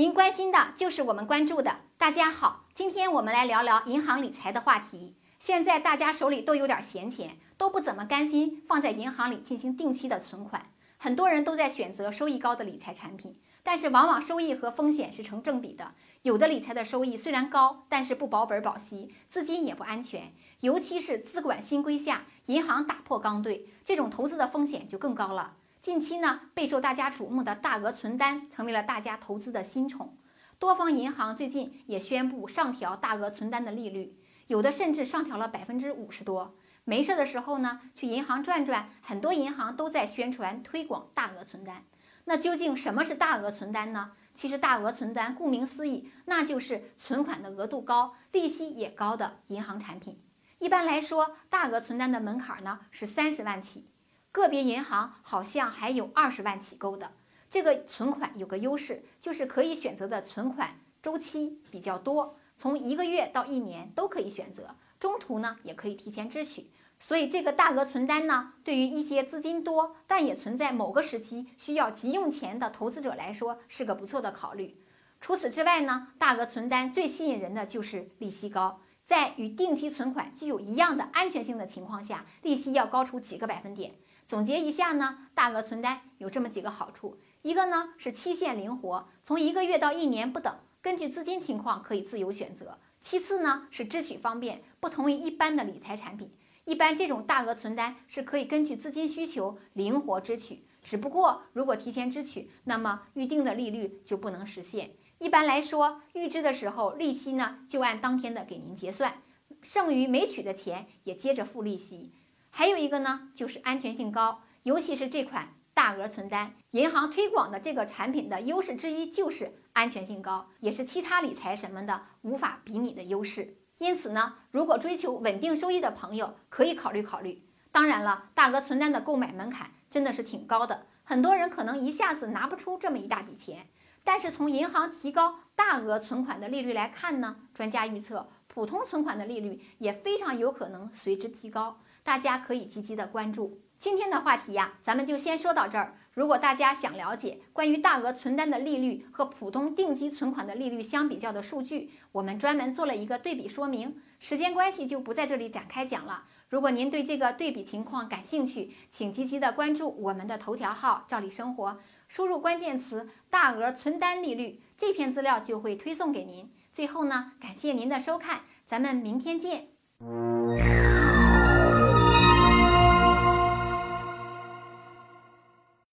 您关心的就是我们关注的。大家好，今天我们来聊聊银行理财的话题。现在大家手里都有点闲钱，都不怎么甘心放在银行里进行定期的存款，很多人都在选择收益高的理财产品，但是往往收益和风险是成正比的。有的理财的收益虽然高，但是不保本保息，资金也不安全，尤其是资管新规下，银行打破刚兑，这种投资的风险就更高了。近期呢，备受大家瞩目的大额存单成为了大家投资的新宠。多方银行最近也宣布上调大额存单的利率，有的甚至上调了百分之五十多。没事的时候呢，去银行转转，很多银行都在宣传推广大额存单。那究竟什么是大额存单呢？其实大额存单顾名思义，那就是存款的额度高、利息也高的银行产品。一般来说，大额存单的门槛呢是三十万起。个别银行好像还有二十万起购的，这个存款有个优势，就是可以选择的存款周期比较多，从一个月到一年都可以选择，中途呢也可以提前支取。所以这个大额存单呢，对于一些资金多但也存在某个时期需要急用钱的投资者来说，是个不错的考虑。除此之外呢，大额存单最吸引人的就是利息高，在与定期存款具有一样的安全性的情况下，利息要高出几个百分点。总结一下呢，大额存单有这么几个好处：一个呢是期限灵活，从一个月到一年不等，根据资金情况可以自由选择；其次呢是支取方便，不同于一般的理财产品，一般这种大额存单是可以根据资金需求灵活支取，只不过如果提前支取，那么预定的利率就不能实现。一般来说，预支的时候利息呢就按当天的给您结算，剩余没取的钱也接着付利息。还有一个呢，就是安全性高，尤其是这款大额存单，银行推广的这个产品的优势之一就是安全性高，也是其他理财什么的无法比拟的优势。因此呢，如果追求稳定收益的朋友，可以考虑考虑。当然了，大额存单的购买门槛真的是挺高的，很多人可能一下子拿不出这么一大笔钱。但是从银行提高大额存款的利率来看呢，专家预测普通存款的利率也非常有可能随之提高。大家可以积极的关注今天的话题呀，咱们就先说到这儿。如果大家想了解关于大额存单的利率和普通定期存款的利率相比较的数据，我们专门做了一个对比说明。时间关系就不在这里展开讲了。如果您对这个对比情况感兴趣，请积极的关注我们的头条号“照理生活”，输入关键词“大额存单利率”，这篇资料就会推送给您。最后呢，感谢您的收看，咱们明天见。